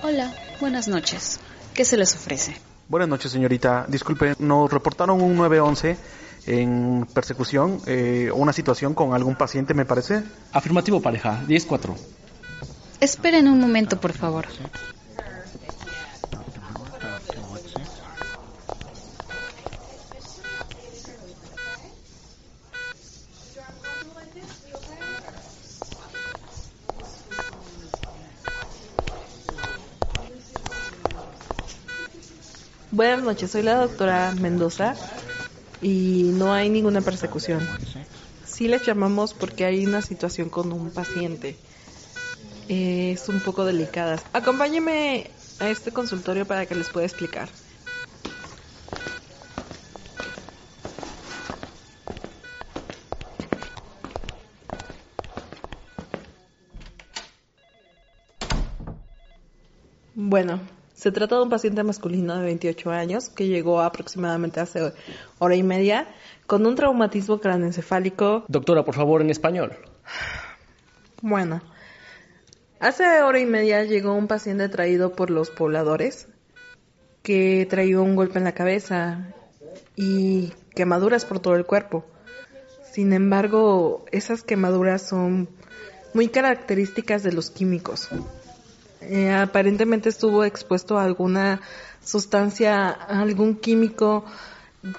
Hola, buenas noches. ¿Qué se les ofrece? Buenas noches, señorita. Disculpe, nos reportaron un 911 en persecución, eh, una situación con algún paciente, me parece. Afirmativo, pareja. 10-4. Esperen un momento, por favor. Buenas noches, soy la doctora Mendoza y no hay ninguna persecución. Sí les llamamos porque hay una situación con un paciente. Es un poco delicada. Acompáñeme a este consultorio para que les pueda explicar. Bueno, se trata de un paciente masculino de 28 años que llegó aproximadamente hace hora y media con un traumatismo craneoencefálico. Doctora, por favor, en español. Bueno, hace hora y media llegó un paciente traído por los pobladores que traía un golpe en la cabeza y quemaduras por todo el cuerpo. Sin embargo, esas quemaduras son muy características de los químicos. Eh, aparentemente estuvo expuesto a alguna sustancia, a algún químico.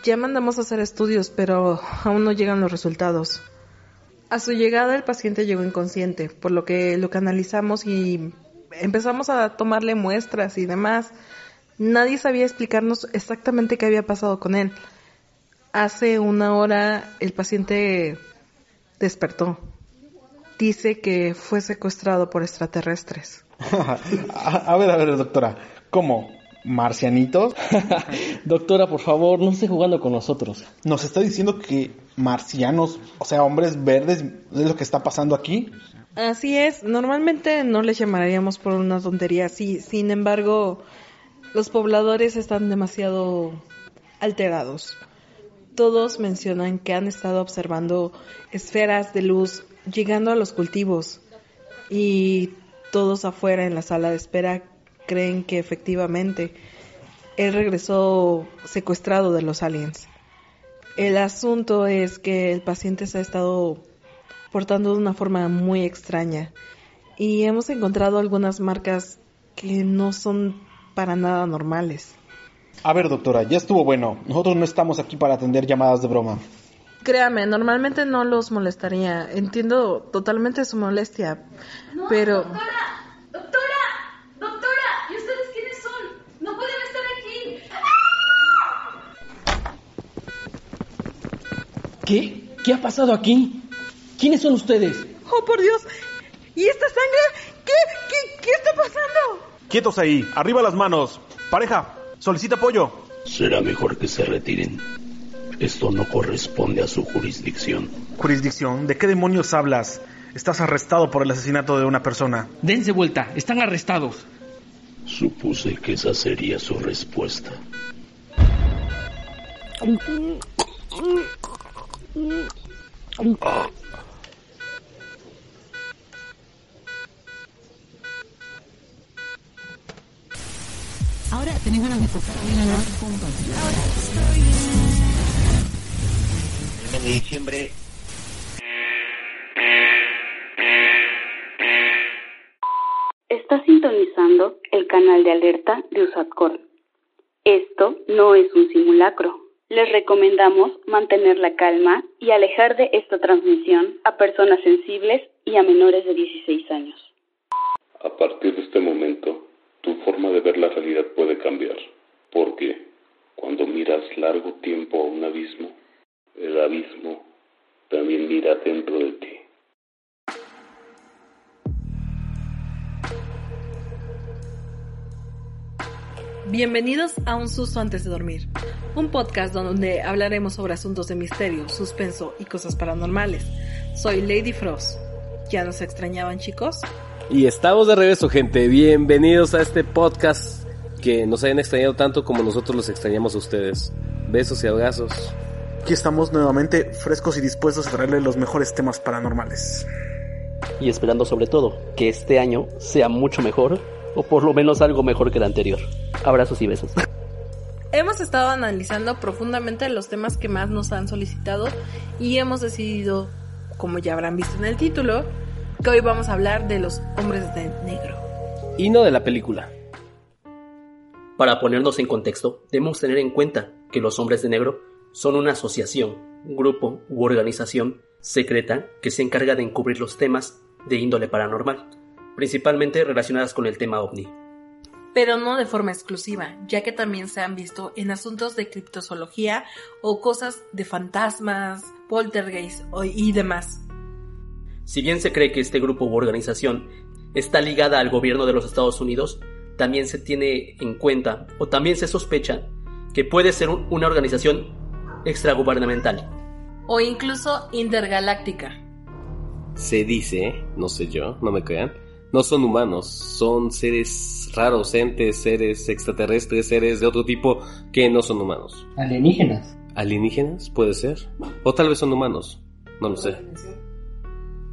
Ya mandamos a hacer estudios, pero aún no llegan los resultados. A su llegada el paciente llegó inconsciente, por lo que lo canalizamos y empezamos a tomarle muestras y demás. Nadie sabía explicarnos exactamente qué había pasado con él. Hace una hora el paciente despertó. Dice que fue secuestrado por extraterrestres. a ver, a ver, doctora, ¿cómo? ¿Marcianitos? Doctora, por favor, no esté jugando con nosotros. ¿Nos está diciendo que marcianos, o sea, hombres verdes, es lo que está pasando aquí? Así es, normalmente no les llamaríamos por una tontería así, sin embargo, los pobladores están demasiado alterados. Todos mencionan que han estado observando esferas de luz llegando a los cultivos y todos afuera en la sala de espera creen que efectivamente él regresó secuestrado de los aliens. El asunto es que el paciente se ha estado portando de una forma muy extraña y hemos encontrado algunas marcas que no son para nada normales. A ver, doctora, ya estuvo bueno. Nosotros no estamos aquí para atender llamadas de broma. Créame, normalmente no los molestaría. Entiendo totalmente su molestia, pero... ¿Qué? ¿Qué ha pasado aquí? ¿Quiénes son ustedes? Oh, por Dios. ¿Y esta sangre? ¿Qué? ¿Qué, qué está pasando? Quietos ahí. Arriba las manos. Pareja, solicita apoyo. Será mejor que se retiren. Esto no corresponde a su jurisdicción. ¿Jurisdicción? ¿De qué demonios hablas? Estás arrestado por el asesinato de una persona. Dense vuelta. Están arrestados. Supuse que esa sería su respuesta. Ahora tenés ganas de tocar bien a juntos. El mes de diciembre el canal de alerta de USATCOR. Esto no es un simulacro. Les recomendamos mantener la calma y alejar de esta transmisión a personas sensibles y a menores de 16 años. A partir de este momento, tu forma de ver la realidad puede cambiar, porque cuando miras largo tiempo a un abismo, el abismo también mira dentro de ti. Bienvenidos a Un Susto antes de dormir, un podcast donde hablaremos sobre asuntos de misterio, suspenso y cosas paranormales. Soy Lady Frost. ¿Ya nos extrañaban chicos? Y estamos de regreso gente, bienvenidos a este podcast que nos hayan extrañado tanto como nosotros los extrañamos a ustedes. Besos y abrazos. Aquí estamos nuevamente frescos y dispuestos a traerle los mejores temas paranormales. Y esperando sobre todo que este año sea mucho mejor O por lo menos algo mejor que el anterior. Abrazos y besos. Hemos estado analizando profundamente los temas que más nos han solicitado y hemos decidido, como ya habrán visto en el título, que hoy vamos a hablar de los hombres de negro. Y no de la película. Para ponernos en contexto, debemos tener en cuenta que los hombres de negro son una asociación, grupo u organización secreta que se encarga de encubrir los temas de índole paranormal, principalmente relacionadas con el tema ovni pero no de forma exclusiva, ya que también se han visto en asuntos de criptozoología o cosas de fantasmas, poltergeist y demás. Si bien se cree que este grupo u organización está ligada al gobierno de los Estados Unidos, también se tiene en cuenta o también se sospecha que puede ser una organización extragubernamental. O incluso intergaláctica. Se dice, no sé yo, no me crean, no son humanos, son seres raros, entes, seres extraterrestres, seres de otro tipo que no son humanos. Alienígenas. ¿Alienígenas? Puede ser. O tal vez son humanos, no lo sé.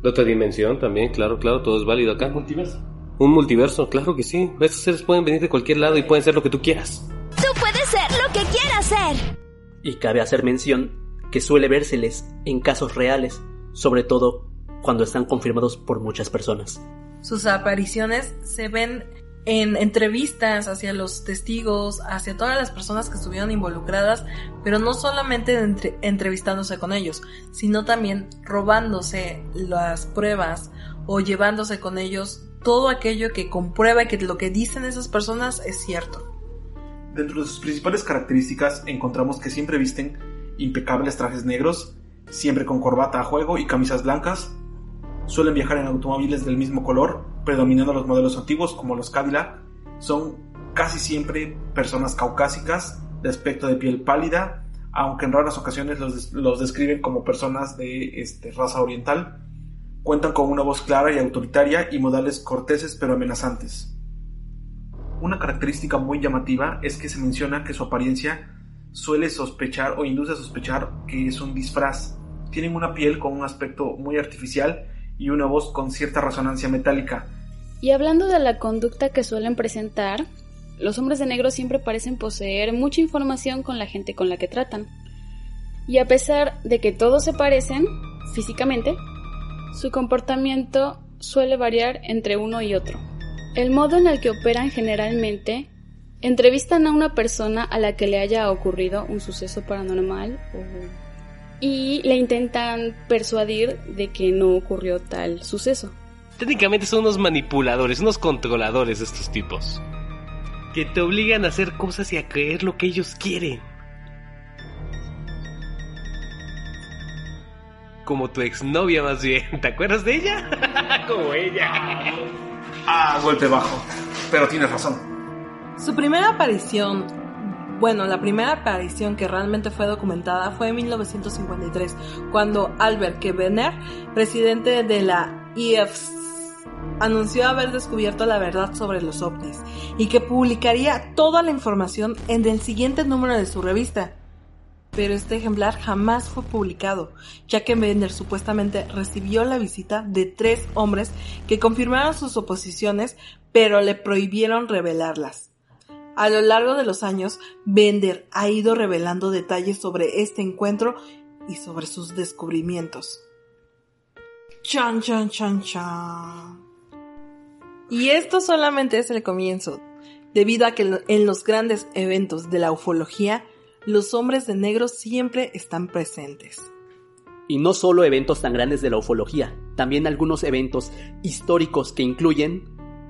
De otra dimensión también, claro, claro, todo es válido acá. Un multiverso. Un multiverso, claro que sí. Estos seres pueden venir de cualquier lado y pueden ser lo que tú quieras. Tú puedes ser lo que quieras ser. Y cabe hacer mención que suele vérseles en casos reales, sobre todo cuando están confirmados por muchas personas. Sus apariciones se ven en entrevistas hacia los testigos, hacia todas las personas que estuvieron involucradas, pero no solamente entrevistándose con ellos, sino también robándose las pruebas o llevándose con ellos todo aquello que comprueba que lo que dicen esas personas es cierto. Dentro de sus principales características encontramos que siempre visten impecables trajes negros, siempre con corbata a juego y camisas blancas, Suelen viajar en automóviles del mismo color, predominando los modelos antiguos como los Cadillac. Son casi siempre personas caucásicas, de aspecto de piel pálida, aunque en raras ocasiones los, describen como personas de este, raza oriental. Cuentan con una voz clara y autoritaria y modales corteses pero amenazantes. Una característica muy llamativa es que se menciona que su apariencia suele sospechar o induce a sospechar que es un disfraz. Tienen una piel con un aspecto muy artificial y una voz con cierta resonancia metálica. Y hablando de la conducta que suelen presentar, los hombres de negro siempre parecen poseer mucha información con la gente con la que tratan. Y a pesar de que todos se parecen físicamente, su comportamiento suele variar entre uno y otro. El modo en el que operan generalmente entrevistan a una persona a la que le haya ocurrido un suceso paranormal o y le intentan persuadir de que no ocurrió tal suceso. Técnicamente son unos manipuladores, unos controladores estos tipos. Que te obligan a hacer cosas y a creer lo que ellos quieren. Como tu exnovia más bien. ¿Te acuerdas de ella? Como ella. Ah, golpe bajo. Pero tienes razón. Su primera aparición bueno, la primera aparición que realmente fue documentada fue en 1953, cuando Albert Kebener, presidente de la IFS, anunció haber descubierto la verdad sobre los ovnis y que publicaría toda la información en el siguiente número de su revista. Pero este ejemplar jamás fue publicado, ya que Bender supuestamente recibió la visita de tres hombres que confirmaron sus oposiciones, pero le prohibieron revelarlas. A lo largo de los años, Bender ha ido revelando detalles sobre este encuentro y sobre sus descubrimientos. Chan, chan, chan, chan. Y esto solamente es el comienzo, debido a que en los grandes eventos de la ufología, los hombres de negro siempre están presentes. Y no solo eventos tan grandes de la ufología, también algunos eventos históricos que incluyen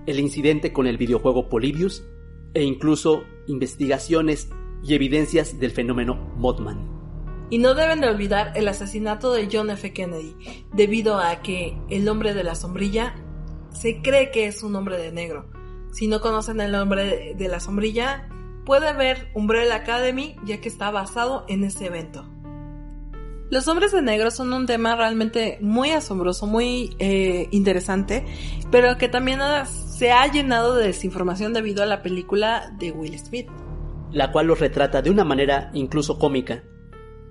el incidente con el videojuego Polybius e incluso investigaciones y evidencias del fenómeno Mothman. Y no deben de olvidar el asesinato de John F. Kennedy, debido a que el hombre de la sombrilla se cree que es un hombre de negro. Si no conocen el hombre de la sombrilla, puede ver Umbrella Academy ya que está basado en ese evento. Los hombres de negro son un tema realmente muy asombroso, muy eh, interesante, pero que también se ha llenado de desinformación debido a la película de Will Smith. La cual los retrata de una manera incluso cómica.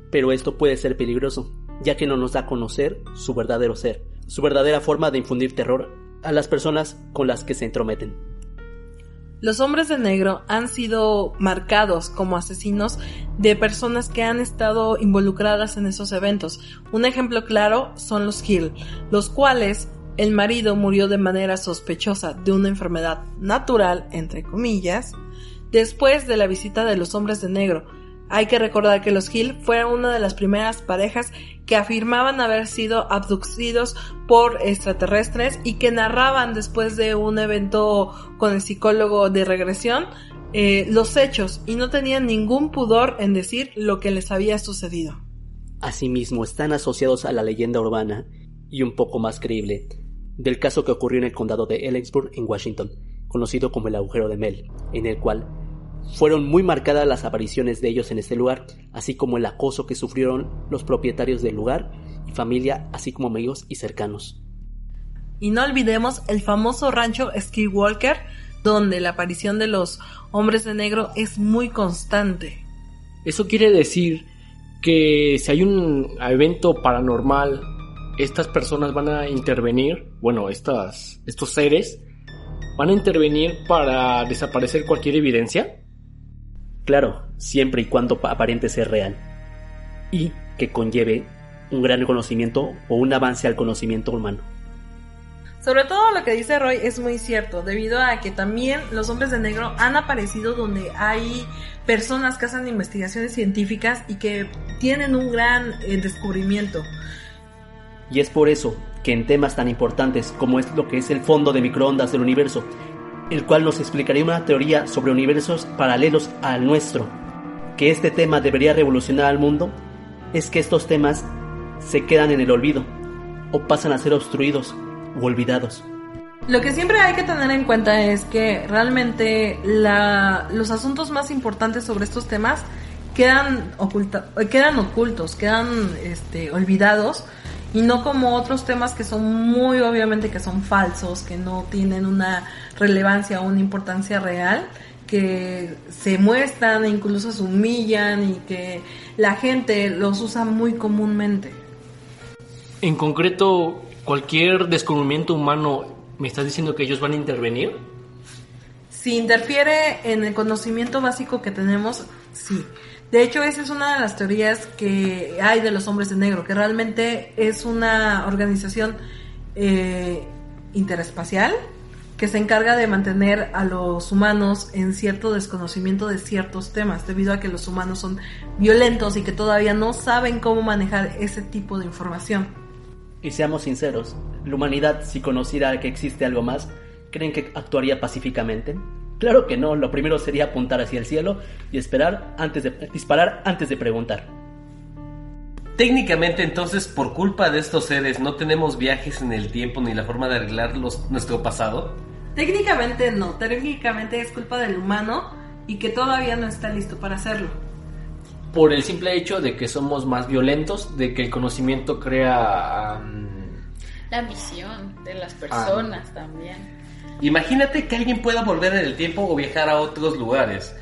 Pero esto puede ser peligroso, ya que no nos da a conocer su verdadero ser, su verdadera forma de infundir terror a las personas con las que se entrometen. Los hombres de negro han sido marcados como asesinos de personas que han estado involucradas en esos eventos. Un ejemplo claro son los Hill, los cuales el marido murió de manera sospechosa de una enfermedad natural, entre comillas, después de la visita de los hombres de negro. Hay que recordar que los Hill fueron una de las primeras parejas que afirmaban haber sido abducidos por extraterrestres y que narraban después de un evento con el psicólogo de regresión eh, los hechos y no tenían ningún pudor en decir lo que les había sucedido. Asimismo, están asociados a la leyenda urbana y un poco más creíble del caso que ocurrió en el condado de Ellensburg en Washington, conocido como el agujero de Mel, en el cual fueron muy marcadas las apariciones de ellos en este lugar, así como el acoso que sufrieron los propietarios del lugar y familia, así como amigos y cercanos. Y no olvidemos el famoso rancho Skywalker, donde la aparición de los hombres de negro es muy constante. Eso quiere decir que si hay un evento paranormal, estas personas van a intervenir, bueno, estas, estos seres van a intervenir para desaparecer cualquier evidencia. Claro, siempre y cuando aparente ser real. Y que conlleve un gran conocimiento o un avance al conocimiento humano. Sobre todo lo que dice Roy es muy cierto, debido a que también los hombres de negro han aparecido donde hay personas que hacen investigaciones científicas y que tienen un gran eh, descubrimiento. Y es por eso que en temas tan importantes como es lo que es el fondo de microondas del universo, el cual nos explicaría una teoría sobre universos paralelos al nuestro. Que este tema debería revolucionar al mundo es que estos temas se quedan en el olvido o pasan a ser obstruidos o olvidados. Lo que siempre hay que tener en cuenta es que realmente los asuntos más importantes sobre estos temas quedan, quedan ocultos, quedan este, olvidados y no como otros temas que son muy obviamente que son falsos, que no tienen una relevancia o una importancia real, que se muestran e incluso se humillan y que la gente los usa muy comúnmente. En concreto, cualquier descubrimiento humano, ¿me estás diciendo que ellos van a intervenir? Si interfiere en el conocimiento básico que tenemos, sí. De hecho, esa es una de las teorías que hay de los hombres de negro, que realmente es una organización eh, interespacial que se encarga de mantener a los humanos en cierto desconocimiento de ciertos temas, debido a que los humanos son violentos y que todavía no saben cómo manejar ese tipo de información. Y seamos sinceros, la humanidad, si conociera que existe algo más, ¿creen que actuaría pacíficamente? Claro que no, lo primero sería apuntar hacia el cielo y esperar antes de disparar antes de preguntar. Técnicamente entonces por culpa de estos seres no tenemos viajes en el tiempo ni la forma de arreglar nuestro pasado. Técnicamente no, técnicamente es culpa del humano y que todavía no está listo para hacerlo. Por el simple hecho de que somos más violentos, de que el conocimiento crea... la misión de las personas también. Imagínate que alguien pueda volver en el tiempo o viajar a otros lugares.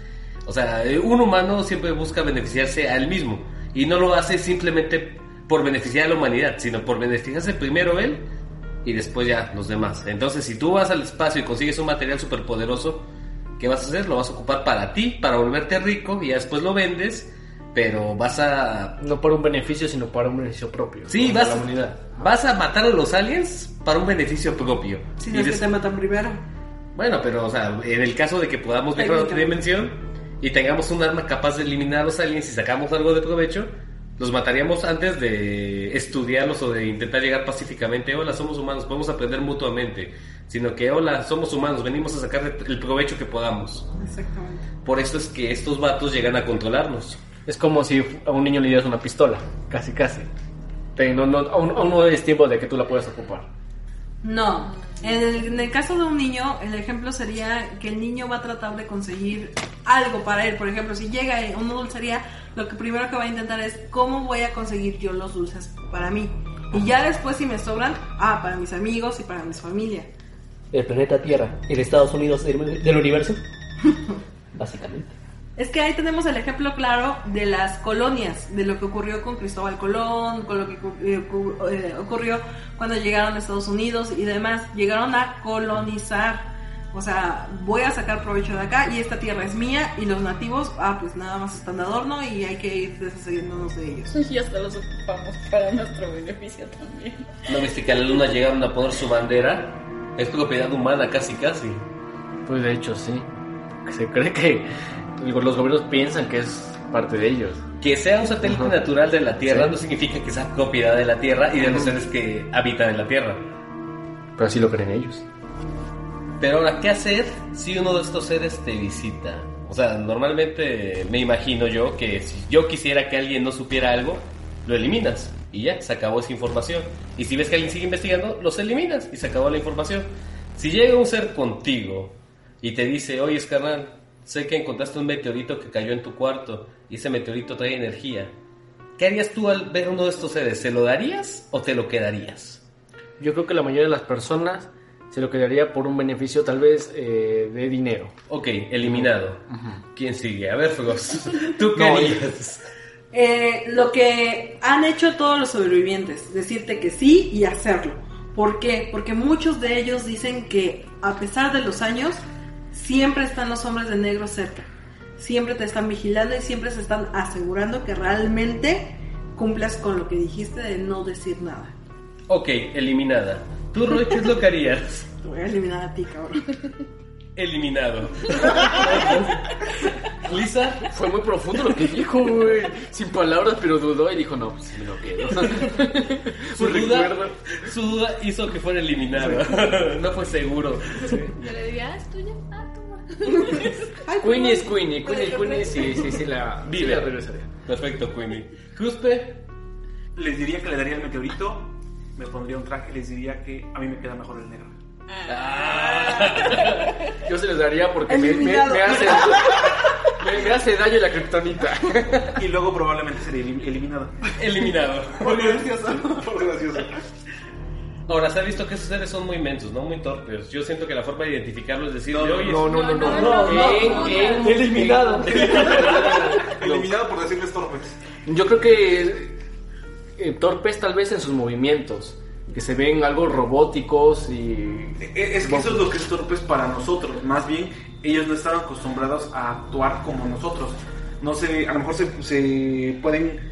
O sea, un humano siempre busca beneficiarse a él mismo y no lo hace simplemente por beneficiar a la humanidad, sino por beneficiarse primero él y después ya los demás. Entonces, si tú vas al espacio y consigues un material súper poderoso, ¿qué vas a hacer? Lo vas a ocupar para ti, para volverte rico y ya después lo vendes pero vas a... No por un beneficio, sino para un beneficio propio. Sí, vas, la humanidad. vas a matar a los aliens para un beneficio propio. Si no es que te matan primero. Bueno, pero, o sea, en el caso de que podamos viajar a otra dimensión y tengamos un arma capaz de eliminar a los aliens y sacamos algo de provecho, los mataríamos antes de estudiarlos o de intentar llegar pacíficamente. Hola, somos humanos, podemos aprender mutuamente. Sino que, hola, somos humanos, venimos a sacar el provecho que podamos. Exactamente. Por eso es que estos vatos llegan a controlarnos. Es como si a un niño le dieras una pistola, casi casi. Pero no, aún, no es tiempo de que tú la puedas ocupar. No, en el, caso de un niño, el ejemplo sería que el niño va a tratar de conseguir algo para él. Por ejemplo, si llega a una dulcería, lo que primero que va a intentar es cómo voy a conseguir yo los dulces para mí. Y ya después si me sobran, ah, para mis amigos y para mi familia. El planeta Tierra, el Estados Unidos del universo, básicamente. Es que ahí tenemos el ejemplo claro de las colonias, de lo que ocurrió con Cristóbal Colón, con lo que eh, eh, ocurrió cuando llegaron a Estados Unidos y demás. Llegaron a colonizar O sea, voy a sacar provecho de acá y esta tierra es mía y los nativos, ah, pues nada más están de adorno y hay que ir deshaciéndonos de ellos. Y hasta los ocupamos para nuestro beneficio también. ¿No viste que a la luna llegaron a poner su bandera? Es propiedad humana casi casi. Pues de hecho sí. Se cree que los gobiernos piensan que es parte de ellos. Que sea un satélite natural de la Tierra Sí. no significa que sea propiedad de la Tierra y de los seres que habitan en la Tierra. Pero así lo creen ellos. Pero ahora, ¿qué hacer si uno de estos seres te visita? O sea, normalmente me imagino yo que si yo quisiera que alguien no supiera algo, lo eliminas y ya, se acabó esa información. Y si ves que alguien sigue investigando, los eliminas y se acabó la información. Si llega un ser contigo y te dice, oye, carnal, sé que encontraste un meteorito que cayó en tu cuarto y ese meteorito trae energía. ¿Qué harías tú al ver uno de estos seres? ¿Se lo darías o te lo quedarías? Yo creo que la mayoría de las personas se lo quedaría por un beneficio tal vez eh, de dinero. Ok, eliminado. ¿Quién sigue? A ver, Fugos, ¿tú qué No, harías? Eh, lo que han hecho todos los sobrevivientes, decirte que sí y hacerlo. ¿Por qué? Porque muchos de ellos dicen que a pesar de los años, siempre están los hombres de negro cerca. Siempre te están vigilando y siempre se están asegurando que realmente cumplas con lo que dijiste de no decir nada. Ok, eliminada. ¿Tú, Roy, qué es lo que harías? Te voy a eliminar a ti, cabrón. Eliminado. Lisa, Fue muy profundo lo que dijo, güey. Sin palabras, pero dudó y dijo, no, pues sí me lo quedo. su duda, recuerdo. su duda hizo que fuera eliminado. no fue seguro. Yo le diría, ah, es tuya. Ah, toma. Queenie es Queenie. Queenie es Queenie, sí, sí, sí la, sí Vive. la regresaría. Perfecto, Queenie. Cuspe, Les diría que le daría el meteorito, me pondría un traje y les diría que a mí me queda mejor el negro. Yo se los daría porque me, me, Eliminado. me hace, me, me hace daño la kriptonita. Y luego probablemente sería elim- eliminado. eliminado. Por gracioso. Por gracioso. Ahora, se ha visto que esos seres son muy mensos, ¿no? Muy torpes. Yo siento que la forma de identificarlo es decir, No, oye, No, no, no, no. No, eliminado. Eliminado por decirles torpes. Yo creo que eh, torpes tal vez en sus movimientos, que se ven algo robóticos y... E- Es que eso es lo que es torpes para nosotros. Más bien, ellos no están acostumbrados a actuar como nosotros. No sé, a lo mejor se, se pueden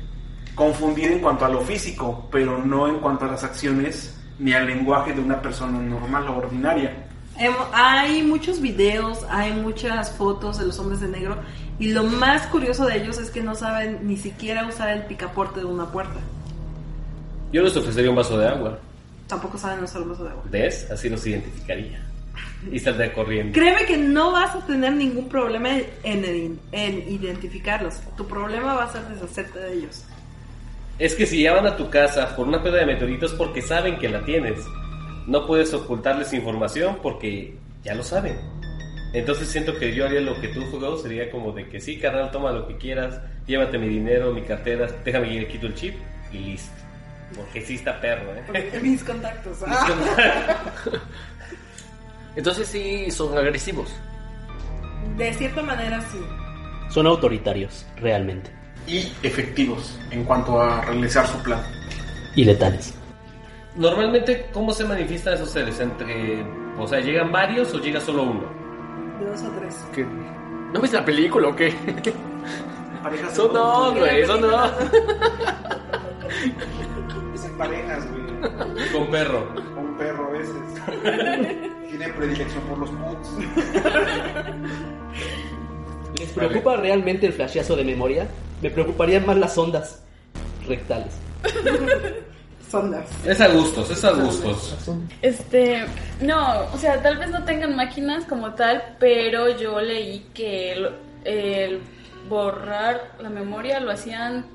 confundir en cuanto a lo físico, pero no en cuanto a las acciones ni al lenguaje de una persona normal o ordinaria. Em, Hay muchos videos, hay muchas fotos de los hombres de negro y lo más curioso de ellos es que no saben ni siquiera usar el picaporte de una puerta. yo les ofrecería un vaso de agua. Tampoco saben usar el vaso de agua. ¿Ves? Así los identificaría. Y saldría corriendo. Créeme que no vas a tener ningún problema en, en identificarlos. Tu problema va a ser deshacerte de ellos. Es que si ya van a tu casa por una piedra de meteoritos porque saben que la tienes. No puedes ocultarles información porque ya lo saben. Entonces siento que yo haría lo que tú jugado sería como de que sí, carnal, toma lo que quieras, llévate mi dinero, mi cartera, déjame que le quito el chip y listo. Porque sí está perro, ¿eh? Mis contactos. ah. Entonces sí son agresivos. De cierta manera sí. Son autoritarios, realmente. Y efectivos en cuanto a realizar su plan. Y letales. Normalmente, ¿cómo se manifiestan esos seres? Entre, o sea, ¿llegan varios o llega solo uno? De dos o tres. ¿Qué? ¿No viste la película o qué? Parejas Son dos, güey, son dos. Son parejas, güey. Con perro. Un perro a veces. Tienen predilección por los putos. ¿Les preocupa realmente el flashazo de memoria? Me preocuparían más las ondas rectales. Sondas. Es a gustos, es a gustos. Este, no, o sea, tal vez no tengan máquinas como tal, pero yo leí que el, el borrar la memoria lo hacían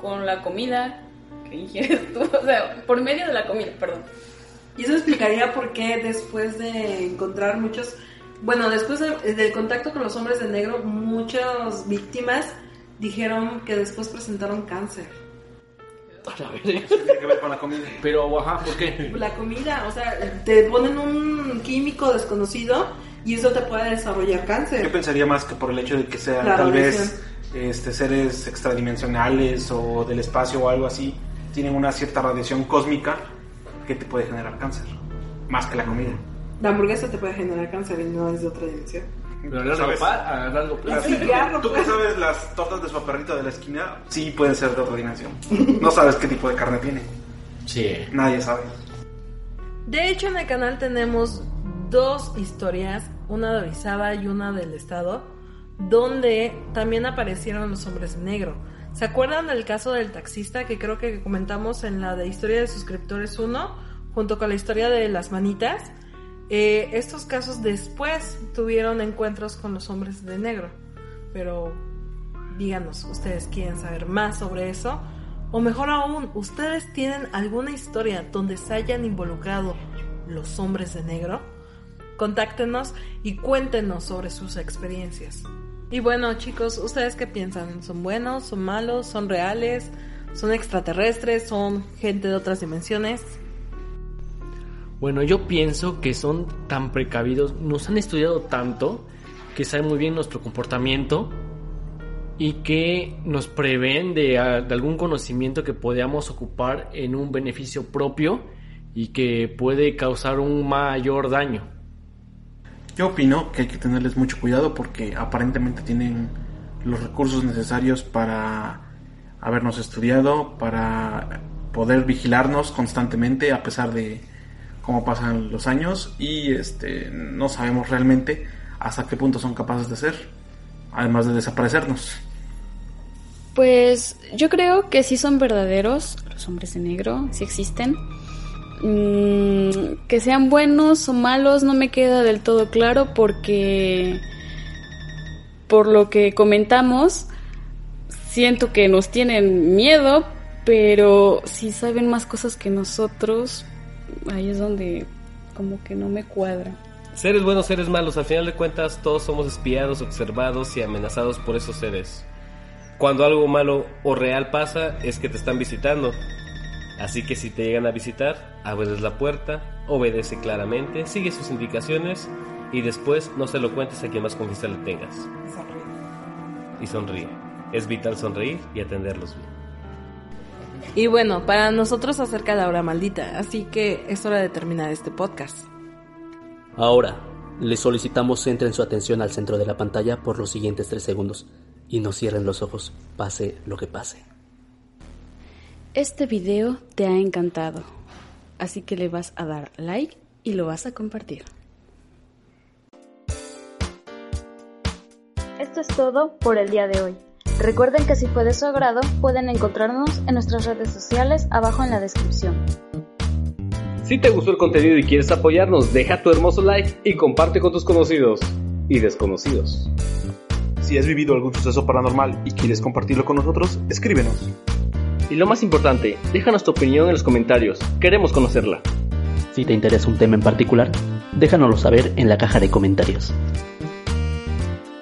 con la comida que ingieres tú, o sea, por medio de la comida, perdón. Y eso explicaría por qué después de encontrar muchos, bueno, después de- del contacto con los hombres de negro, muchas víctimas dijeron que después presentaron cáncer. Tiene que ver con la comida. Pero, ajá, ¿por qué? La comida, o sea, te ponen un químico desconocido y eso te puede desarrollar Yo cáncer. pensaría más que por el hecho de que sean La tal vez este, seres extradimensionales o del espacio o algo así, tienen una cierta radiación cósmica que te puede generar cáncer, más que la comida. La hamburguesa te puede generar cáncer y no es de otra dimensión. Pero a largo, ¿Sabes? pa- a largo plazo. Sí, ya, ¿Tú qué sabes las tortas de su perrito de la esquina? Sí, pueden ser de otra dimensión. No sabes qué tipo de carne tiene. Sí. Nadie sabe. De hecho, en el canal tenemos dos historias, una de Orizaba y una del estado, donde también aparecieron los hombres de negro. ¿Se acuerdan del caso del taxista que creo que comentamos en la de historia de suscriptores 1, junto con la historia de las manitas? Eh, estos casos después tuvieron encuentros con los hombres de negro. Pero díganos, ¿ustedes quieren saber más sobre eso? O mejor aún, ¿ustedes tienen alguna historia donde se hayan involucrado los hombres de negro? Contáctenos y cuéntenos sobre sus experiencias. Y bueno, chicos, ¿ustedes qué piensan? ¿Son buenos? ¿Son malos? ¿Son reales? ¿Son extraterrestres? ¿Son gente de otras dimensiones? Bueno, yo pienso que son tan precavidos, nos han estudiado tanto que saben muy bien nuestro comportamiento y que nos prevén de, ah, de algún conocimiento que podamos ocupar en un beneficio propio y que puede causar un mayor daño. Yo opino que hay que tenerles mucho cuidado porque aparentemente tienen los recursos necesarios para habernos estudiado, para poder vigilarnos constantemente a pesar de cómo pasan los años y este no sabemos realmente hasta qué punto son capaces de hacer, además de desaparecernos. Pues yo creo que sí son verdaderos los hombres de negro, sí existen. Mm, que sean buenos o malos no me queda del todo claro porque por lo que comentamos siento que nos tienen miedo, pero si saben más cosas que nosotros, ahí es donde como que no me cuadra. Seres buenos, seres malos, al final de cuentas todos somos espiados, observados y amenazados por esos seres. Cuando algo malo o real pasa es que te están visitando. Así que si te llegan a visitar, abres la puerta, obedece claramente, sigue sus indicaciones y después no se lo cuentes a quien más confianza le tengas. Y sonríe. Es vital sonreír y atenderlos bien. Y bueno, para nosotros acerca la hora maldita, así que es hora de terminar este podcast. Ahora, les solicitamos centren su atención al centro de la pantalla por los siguientes tres segundos y no cierren los ojos, pase lo que pase. Este video te ha encantado, así que le vas a dar like y lo vas a compartir. Esto es todo por el día de hoy. Recuerden que si fue de su agrado, pueden encontrarnos en nuestras redes sociales abajo en la descripción. Si te gustó el contenido y quieres apoyarnos, deja tu hermoso like y comparte con tus conocidos y desconocidos. Si has vivido algún suceso paranormal y quieres compartirlo con nosotros, escríbenos. Y lo más importante, déjanos tu opinión en los comentarios, queremos conocerla. Si te interesa un tema en particular, déjanoslo saber en la caja de comentarios.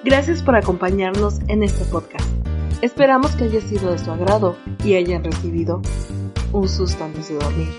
Gracias por acompañarnos en este podcast. Esperamos que haya sido de su agrado y hayan recibido un susto antes de dormir.